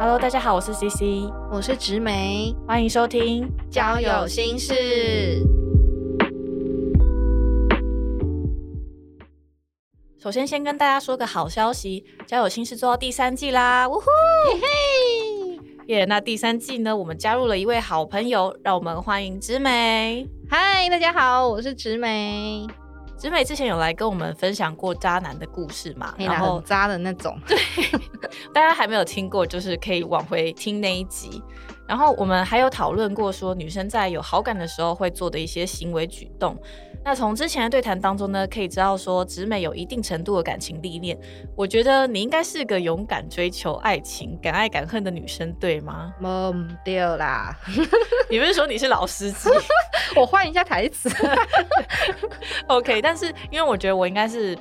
Hello，大家好，我是 CC，我是植梅，欢迎收听交友心事。首先，先跟大家说个好消息，《交友心事》做到第三季啦！呜呼，嘿，耶！那第三季呢，我们加入了一位好朋友，让我们欢迎植美。嗨，大家好，我是植美。植美之前有来跟我们分享过渣男的故事嘛？然后渣的那种，对，大家还没有听过，就是可以往回听那一集。然后我们还有讨论过，说女生在有好感的时候会做的一些行为举动。那从之前的对谈当中呢，可以知道说，直美有一定程度的感情历练。我觉得你应该是个勇敢追求爱情、敢爱敢恨的女生，对吗？懵掉啦！你不是说你是老司机？我换一下台词。OK，但是因为我觉得我应该是，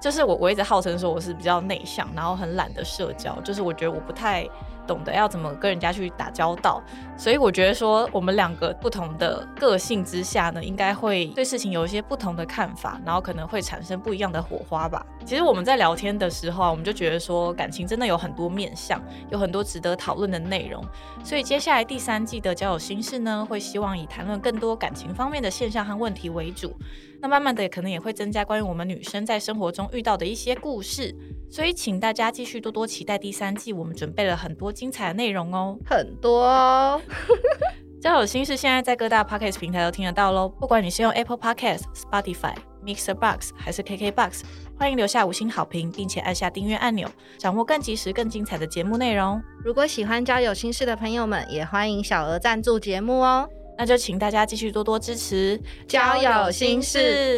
就是我我一直号称说我是比较内向，然后很懒得社交，就是我觉得我不太。懂得要怎么跟人家去打交道，所以我觉得说我们两个不同的个性之下呢，应该会对事情有一些不同的看法，然后可能会产生不一样的火花吧。其实我们在聊天的时候啊，我们就觉得说感情真的有很多面向，有很多值得讨论的内容。所以接下来第三季的交友心事呢，会希望以谈论更多感情方面的现象和问题为主。那慢慢的可能也会增加关于我们女生在生活中遇到的一些故事。所以请大家继续多多期待第三季，我们准备了很多精彩的内容哦，很多哦。交友心事现在在各大 podcast 平台都听得到喽，不管你是用 Apple Podcast、Spotify、Mixer Box 还是 KK Box，欢迎留下五星好评，并且按下订阅按钮，掌握更及时、更精彩的节目内容。如果喜欢交友心事的朋友们，也欢迎小额赞助节目哦。那就请大家继续多多支持交友心事。